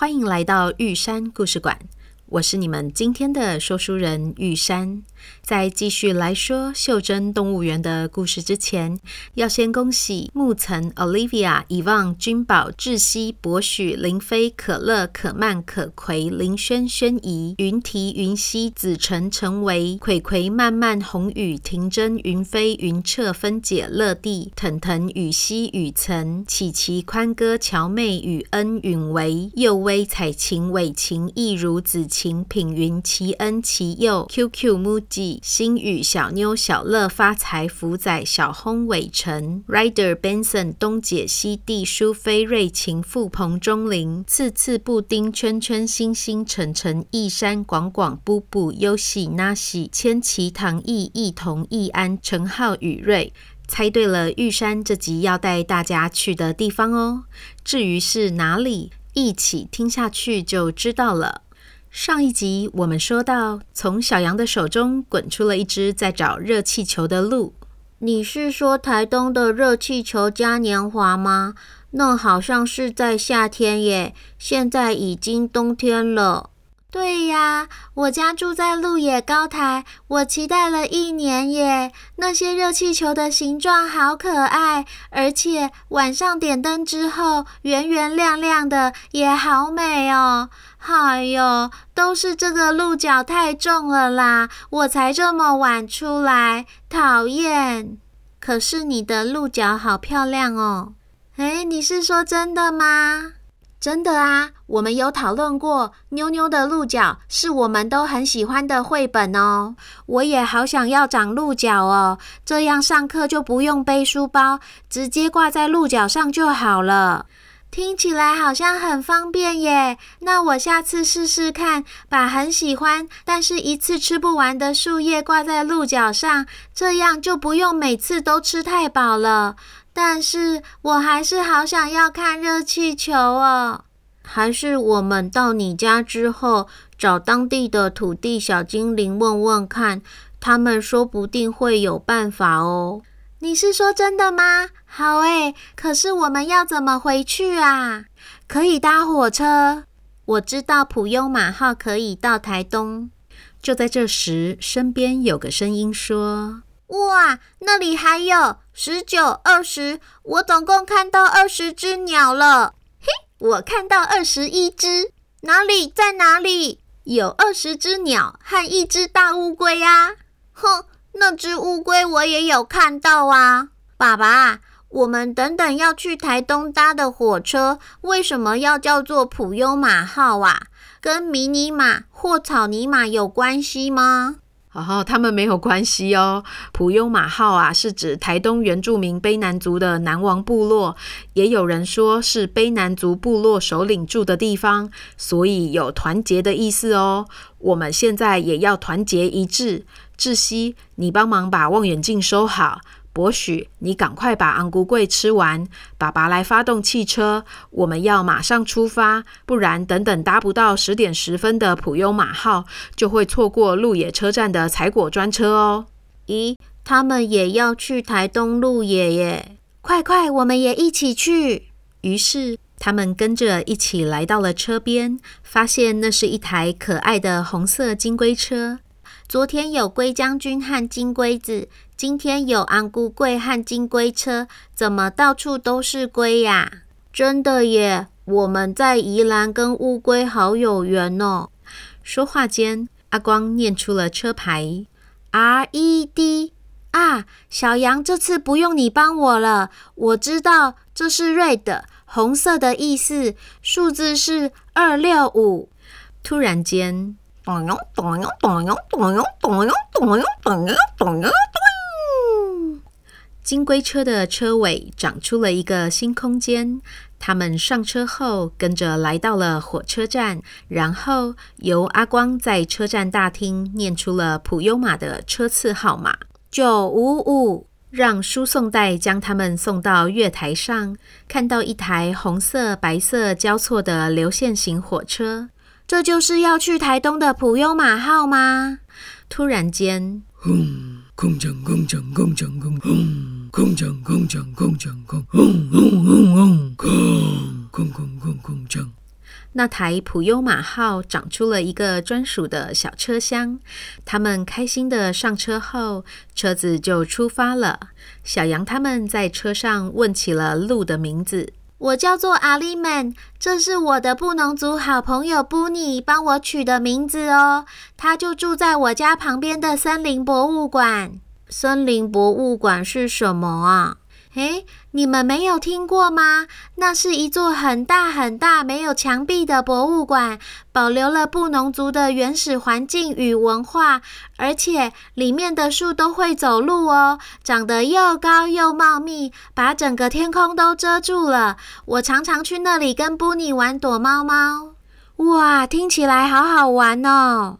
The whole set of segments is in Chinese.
欢迎来到玉山故事馆。我是你们今天的说书人玉山。在继续来说袖珍动物园的故事之前，要先恭喜木岑、Olivia、伊旺、君宝、志熙、博许、林飞、可乐、可曼、可葵、林轩、轩怡、云提、云溪、子晨、陈维、葵葵、曼曼、红雨、婷真、云飞、云彻、分解、乐蒂、腾腾、雨熙、雨岑、琪琪、宽哥、乔妹、雨恩、允维、佑威、彩晴、伟晴、易如、子晴、品云、齐恩、齐佑、QQ、木。星宇、小妞、小乐、发财、福仔、小轰、伟成、Rider、Benson、东姐、西地、舒菲、瑞晴、富鹏、钟林、次次、布丁、圈圈、星星、晨晨、易山、广广、布布、优喜、那喜、千奇、唐毅、易彤、易安、陈浩、宇瑞，猜对了，玉山这集要带大家去的地方哦。至于是哪里，一起听下去就知道了。上一集我们说到，从小羊的手中滚出了一只在找热气球的鹿。你是说台东的热气球嘉年华吗？那好像是在夏天耶，现在已经冬天了。对呀，我家住在鹿野高台，我期待了一年耶。那些热气球的形状好可爱，而且晚上点灯之后，圆圆亮亮的，也好美哦。哎呦，都是这个鹿角太重了啦，我才这么晚出来，讨厌。可是你的鹿角好漂亮哦。诶，你是说真的吗？真的啊，我们有讨论过，妞妞的鹿角是我们都很喜欢的绘本哦。我也好想要长鹿角哦，这样上课就不用背书包，直接挂在鹿角上就好了。听起来好像很方便耶，那我下次试试看，把很喜欢但是一次吃不完的树叶挂在鹿角上，这样就不用每次都吃太饱了。但是我还是好想要看热气球哦，还是我们到你家之后找当地的土地小精灵问问看，他们说不定会有办法哦。你是说真的吗？好诶，可是我们要怎么回去啊？可以搭火车，我知道普悠玛号可以到台东。就在这时，身边有个声音说。哇，那里还有十九、二十，我总共看到二十只鸟了。我看到二十一只，哪里？在哪里？有二十只鸟和一只大乌龟啊！哼，那只乌龟我也有看到啊。爸爸，我们等等要去台东搭的火车，为什么要叫做普悠马号啊？跟迷你马或草泥马有关系吗？哦，他们没有关系哦。普悠马号啊，是指台东原住民卑南族的南王部落，也有人说是卑南族部落首领住的地方，所以有团结的意思哦。我们现在也要团结一致。志熙，你帮忙把望远镜收好。我许，你赶快把红龟粿吃完，爸爸来发动汽车，我们要马上出发，不然等等搭不到十点十分的普悠玛号，就会错过鹿野车站的采果专车哦。咦，他们也要去台东鹿野耶？快快，我们也一起去。于是他们跟着一起来到了车边，发现那是一台可爱的红色金龟车。昨天有龟将军和金龟子。今天有红龟粿和金龟车，怎么到处都是龟呀？真的耶！我们在宜兰跟乌龟好有缘哦。说话间，阿光念出了车牌：R E D 啊，小羊，这次不用你帮我了，我知道这是 Red 红色的意思，数字是二六五。突然间，咚咚咚咚咚咚咚咚咚咚咚。金龟车的车尾长出了一个新空间。他们上车后，跟着来到了火车站，然后由阿光在车站大厅念出了普悠玛的车次号码九五五，让输送带将他们送到月台上，看到一台红色、白色交错的流线型火车，这就是要去台东的普悠玛号吗？突然间，轰，空降，空降，空降，空轰。空降，空降，空降，空，轰轰轰轰，空空空空空降。那台普悠玛号长出了一个专属的小车厢，他们开心地上车后，车子就出发了。小羊他们在车上问起了鹿的名字：“我叫做阿里曼，这是我的布农族好朋友布尼帮我取的名字哦。他就住在我家旁边的森林博物馆。”森林博物馆是什么啊？诶，你们没有听过吗？那是一座很大很大、没有墙壁的博物馆，保留了布农族的原始环境与文化，而且里面的树都会走路哦，长得又高又茂密，把整个天空都遮住了。我常常去那里跟布尼玩躲猫猫。哇，听起来好好玩哦！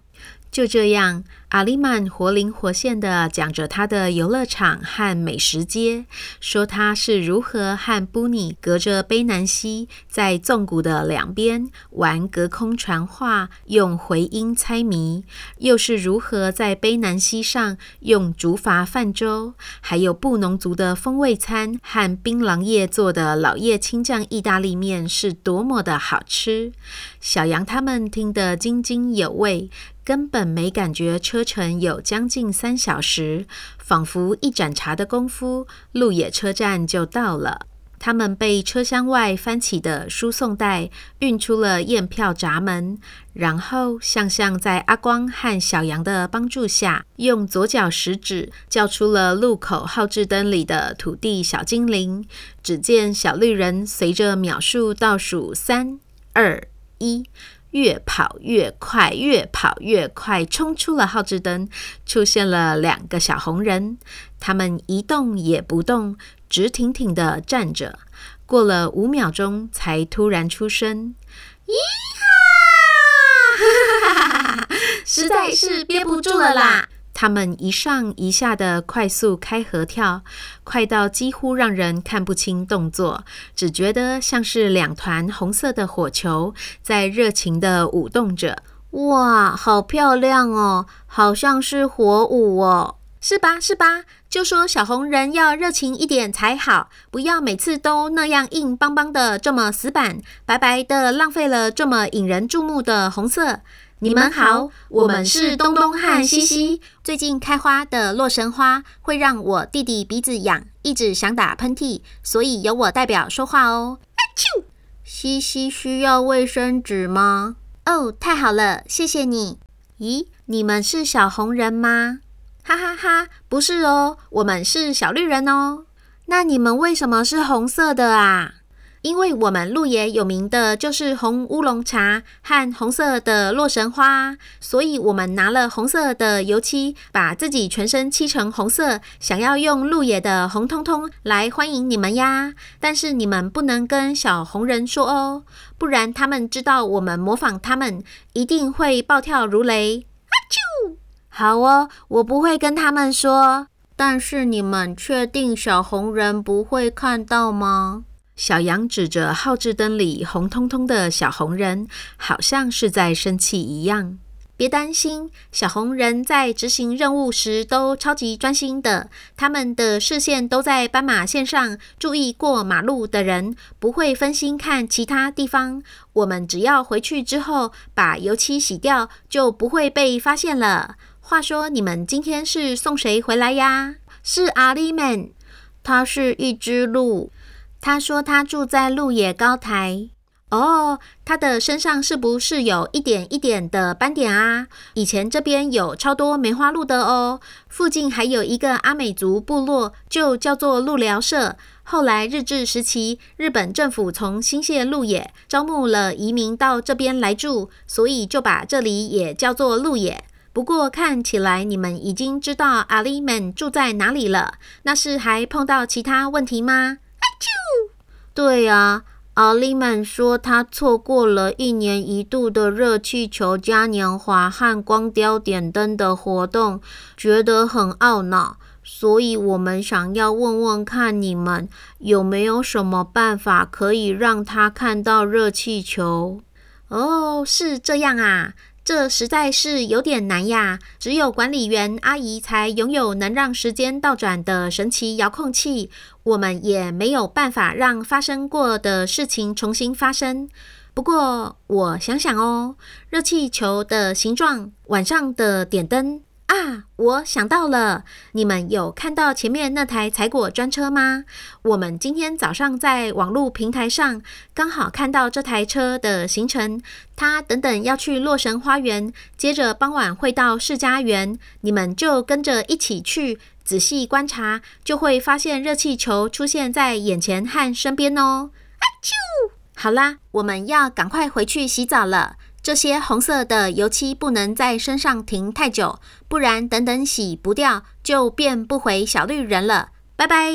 就这样。阿里曼活灵活现地讲着他的游乐场和美食街，说他是如何和布尼隔着卑南溪，在纵谷的两边玩隔空传话、用回音猜谜，又是如何在卑南溪上用竹筏泛舟，还有布农族的风味餐和槟榔叶做的老叶青酱意大利面是多么的好吃。小羊他们听得津津有味。根本没感觉车程有将近三小时，仿佛一盏茶的功夫，鹿野车站就到了。他们被车厢外翻起的输送带运出了验票闸门，然后向向在阿光和小羊的帮助下，用左脚食指叫出了路口号志灯里的土地小精灵。只见小绿人随着秒数倒数三二一。越跑越快，越跑越快，冲出了号志灯，出现了两个小红人。他们一动也不动，直挺挺的站着。过了五秒钟，才突然出声：“咿哈！哈哈哈！实在是憋不住了啦！”他们一上一下的快速开合跳，快到几乎让人看不清动作，只觉得像是两团红色的火球在热情的舞动着。哇，好漂亮哦，好像是火舞哦，是吧？是吧？就说小红人要热情一点才好，不要每次都那样硬邦邦的，这么死板，白白的浪费了这么引人注目的红色。你们好，我们是东东和西西。最近开花的洛神花会让我弟弟鼻子痒，一直想打喷嚏，所以由我代表说话哦。阿啾！西西需要卫生纸吗？哦，太好了，谢谢你。咦，你们是小红人吗？哈哈哈，不是哦，我们是小绿人哦。那你们为什么是红色的啊？因为我们鹿野有名的就是红乌龙茶和红色的洛神花，所以我们拿了红色的油漆，把自己全身漆成红色，想要用鹿野的红彤彤来欢迎你们呀！但是你们不能跟小红人说哦，不然他们知道我们模仿他们，一定会暴跳如雷。阿啾！好哦，我不会跟他们说。但是你们确定小红人不会看到吗？小羊指着号志灯里红彤彤的小红人，好像是在生气一样。别担心，小红人在执行任务时都超级专心的，他们的视线都在斑马线上，注意过马路的人，不会分心看其他地方。我们只要回去之后把油漆洗掉，就不会被发现了。话说，你们今天是送谁回来呀？是阿里曼，他是一只鹿。他说他住在鹿野高台。哦，他的身上是不是有一点一点的斑点啊？以前这边有超多梅花鹿的哦，附近还有一个阿美族部落，就叫做鹿寮社。后来日治时期，日本政府从新泻鹿野招募了移民到这边来住，所以就把这里也叫做鹿野。不过看起来你们已经知道阿里们住在哪里了。那是还碰到其他问题吗？啾！对呀，阿里们说他错过了一年一度的热气球嘉年华和光雕点灯的活动，觉得很懊恼。所以我们想要问问看，你们有没有什么办法可以让他看到热气球？哦，是这样啊。这实在是有点难呀！只有管理员阿姨才拥有能让时间倒转的神奇遥控器，我们也没有办法让发生过的事情重新发生。不过，我想想哦，热气球的形状，晚上的点灯。啊，我想到了，你们有看到前面那台采果专车吗？我们今天早上在网络平台上刚好看到这台车的行程，它等等要去洛神花园，接着傍晚会到世家园，你们就跟着一起去，仔细观察，就会发现热气球出现在眼前和身边哦。啊啾！好啦，我们要赶快回去洗澡了。这些红色的油漆不能在身上停太久，不然等等洗不掉就变不回小绿人了。拜拜。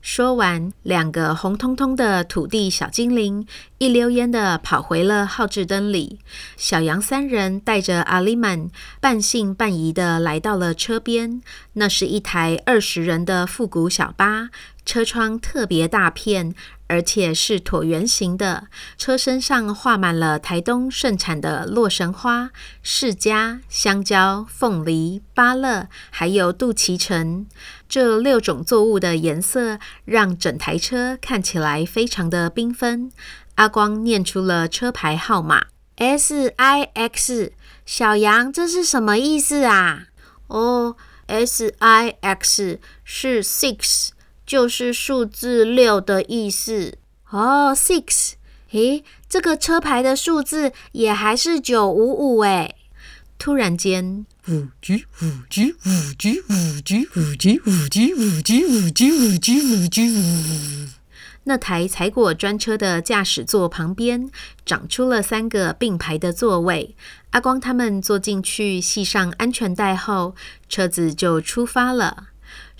说完，两个红彤彤的土地小精灵一溜烟的跑回了号志灯里。小羊三人带着阿里曼半信半疑的来到了车边，那是一台二十人的复古小巴，车窗特别大片。而且是椭圆形的，车身上画满了台东盛产的洛神花、释迦、香蕉、凤梨、芭乐，还有杜脐橙。这六种作物的颜色让整台车看起来非常的缤纷。阿光念出了车牌号码：S I X。小羊，这是什么意思啊？哦，S I X 是 six。就是数字六的意思哦，six。诶，这个车牌的数字也还是九五五诶。突然间，五 G 五 G 五 G 五 G 五 G 五 G 五 G 五 G 五 G 五 G 五。那台采果专车的驾驶座旁边长出了三个并排的座位。阿光他们坐进去，系上安全带后，车子就出发了。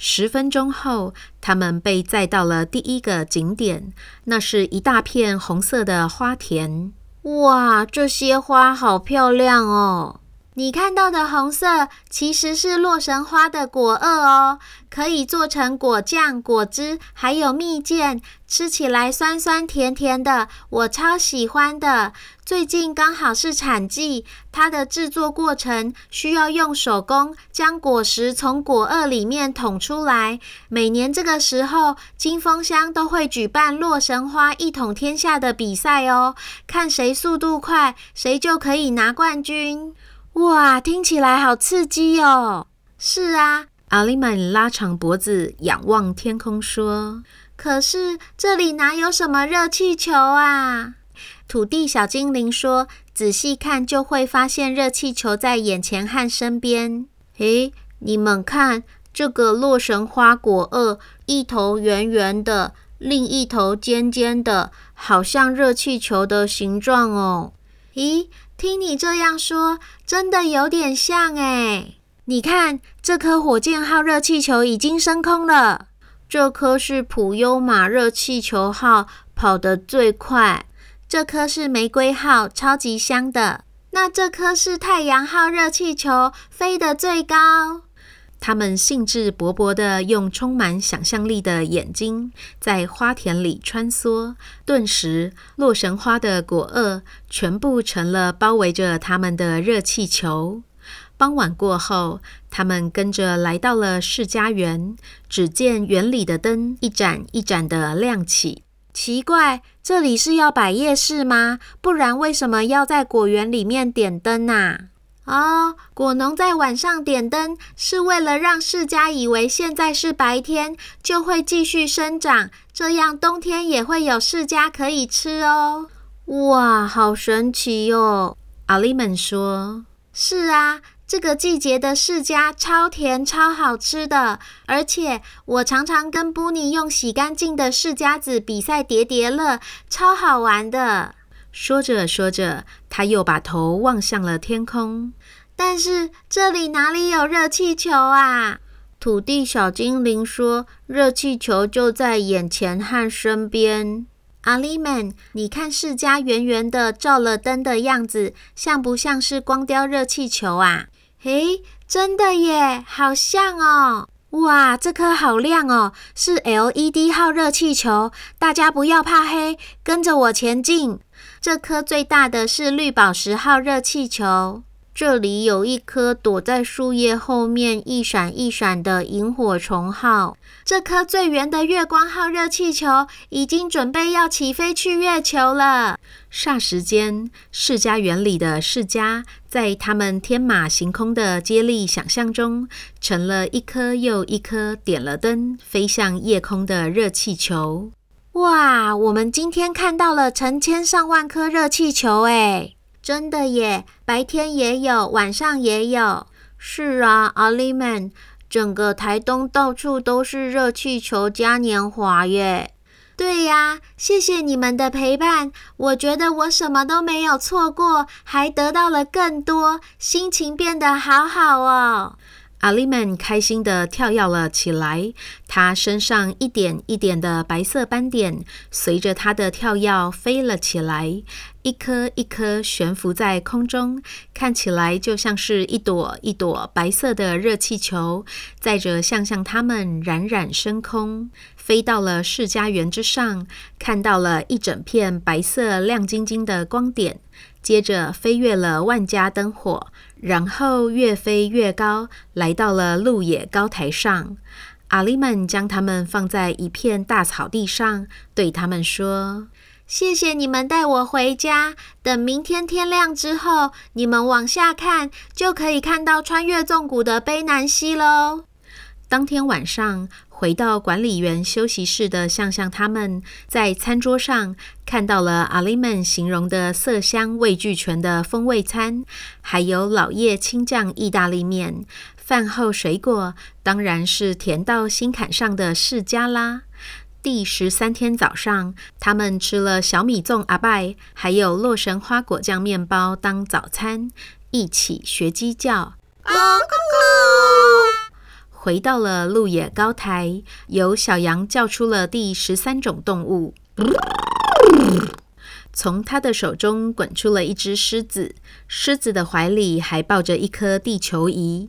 十分钟后，他们被载到了第一个景点，那是一大片红色的花田。哇，这些花好漂亮哦！你看到的红色其实是洛神花的果萼哦，可以做成果酱、果汁，还有蜜饯，吃起来酸酸甜甜的，我超喜欢的。最近刚好是产季，它的制作过程需要用手工将果实从果萼里面捅出来。每年这个时候，金峰乡都会举办洛神花一统天下的比赛哦，看谁速度快，谁就可以拿冠军。哇，听起来好刺激哦！是啊，阿里曼拉长脖子仰望天空说：“可是这里哪有什么热气球啊？”土地小精灵说：“仔细看就会发现热气球在眼前和身边。诶，你们看这个洛神花果萼，一头圆圆的，另一头尖尖的，好像热气球的形状哦。咦？”听你这样说，真的有点像诶。你看，这颗火箭号热气球已经升空了。这颗是普优马热气球号，跑得最快。这颗是玫瑰号，超级香的。那这颗是太阳号热气球，飞得最高。他们兴致勃勃地用充满想象力的眼睛在花田里穿梭，顿时，洛神花的果萼全部成了包围着他们的热气球。傍晚过后，他们跟着来到了释迦园，只见园里的灯一盏一盏的亮起。奇怪，这里是要摆夜市吗？不然为什么要在果园里面点灯啊？哦，果农在晚上点灯，是为了让释迦以为现在是白天，就会继续生长，这样冬天也会有释迦可以吃哦。哇，好神奇哦！阿丽们说：“是啊，这个季节的释迦超甜、超好吃的，而且我常常跟布尼用洗干净的释迦籽比赛叠叠乐，超好玩的。”说着说着，他又把头望向了天空。但是这里哪里有热气球啊？土地小精灵说：“热气球就在眼前和身边。”阿里们，你看释迦圆圆的照了灯的样子，像不像是光雕热气球啊？诶，真的耶，好像哦！哇，这颗好亮哦，是 LED 号热气球。大家不要怕黑，跟着我前进。这颗最大的是绿宝石号热气球。这里有一颗躲在树叶后面一闪一闪的萤火虫号。这颗最圆的月光号热气球已经准备要起飞去月球了。霎时间，释迦园里的释迦在他们天马行空的接力想象中，成了一颗又一颗点了灯、飞向夜空的热气球。哇，我们今天看到了成千上万颗热气球，诶，真的耶！白天也有，晚上也有。是啊，阿里们，整个台东到处都是热气球嘉年华耶。对呀，谢谢你们的陪伴，我觉得我什么都没有错过，还得到了更多，心情变得好好哦。阿丽们开心地跳跃了起来，他身上一点一点的白色斑点随着他的跳跃飞了起来，一颗一颗悬浮在空中，看起来就像是一朵一朵白色的热气球，载着象象他们冉冉升空，飞到了释迦园之上，看到了一整片白色亮晶晶的光点，接着飞越了万家灯火。然后越飞越高，来到了鹿野高台上。阿里们将它们放在一片大草地上，对他们说：“谢谢你们带我回家。等明天天亮之后，你们往下看，就可以看到穿越纵谷的卑南溪喽。”当天晚上，回到管理员休息室的向向，他们在餐桌上看到了阿里们形容的色香味俱全的风味餐，还有老叶青酱意大利面。饭后水果当然是甜到心坎上的释迦啦。第十三天早上，他们吃了小米粽阿拜，还有洛神花果酱面包当早餐，一起学鸡叫。咕咕咕回到了鹿野高台，由小羊叫出了第十三种动物。从他的手中滚出了一只狮子，狮子的怀里还抱着一颗地球仪。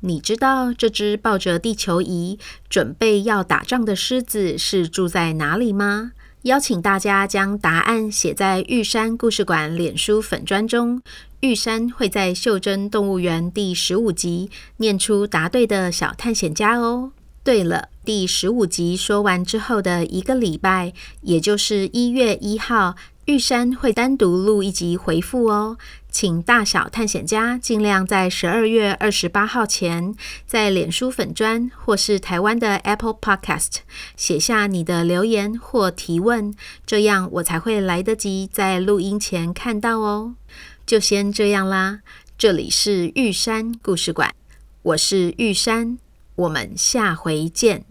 你知道这只抱着地球仪准备要打仗的狮子是住在哪里吗？邀请大家将答案写在玉山故事馆脸书粉砖中，玉山会在袖珍动物园第十五集念出答对的小探险家哦。对了，第十五集说完之后的一个礼拜，也就是一月一号，玉山会单独录一集回复哦。请大小探险家尽量在十二月二十八号前，在脸书粉砖或是台湾的 Apple Podcast 写下你的留言或提问，这样我才会来得及在录音前看到哦。就先这样啦，这里是玉山故事馆，我是玉山。我们下回见。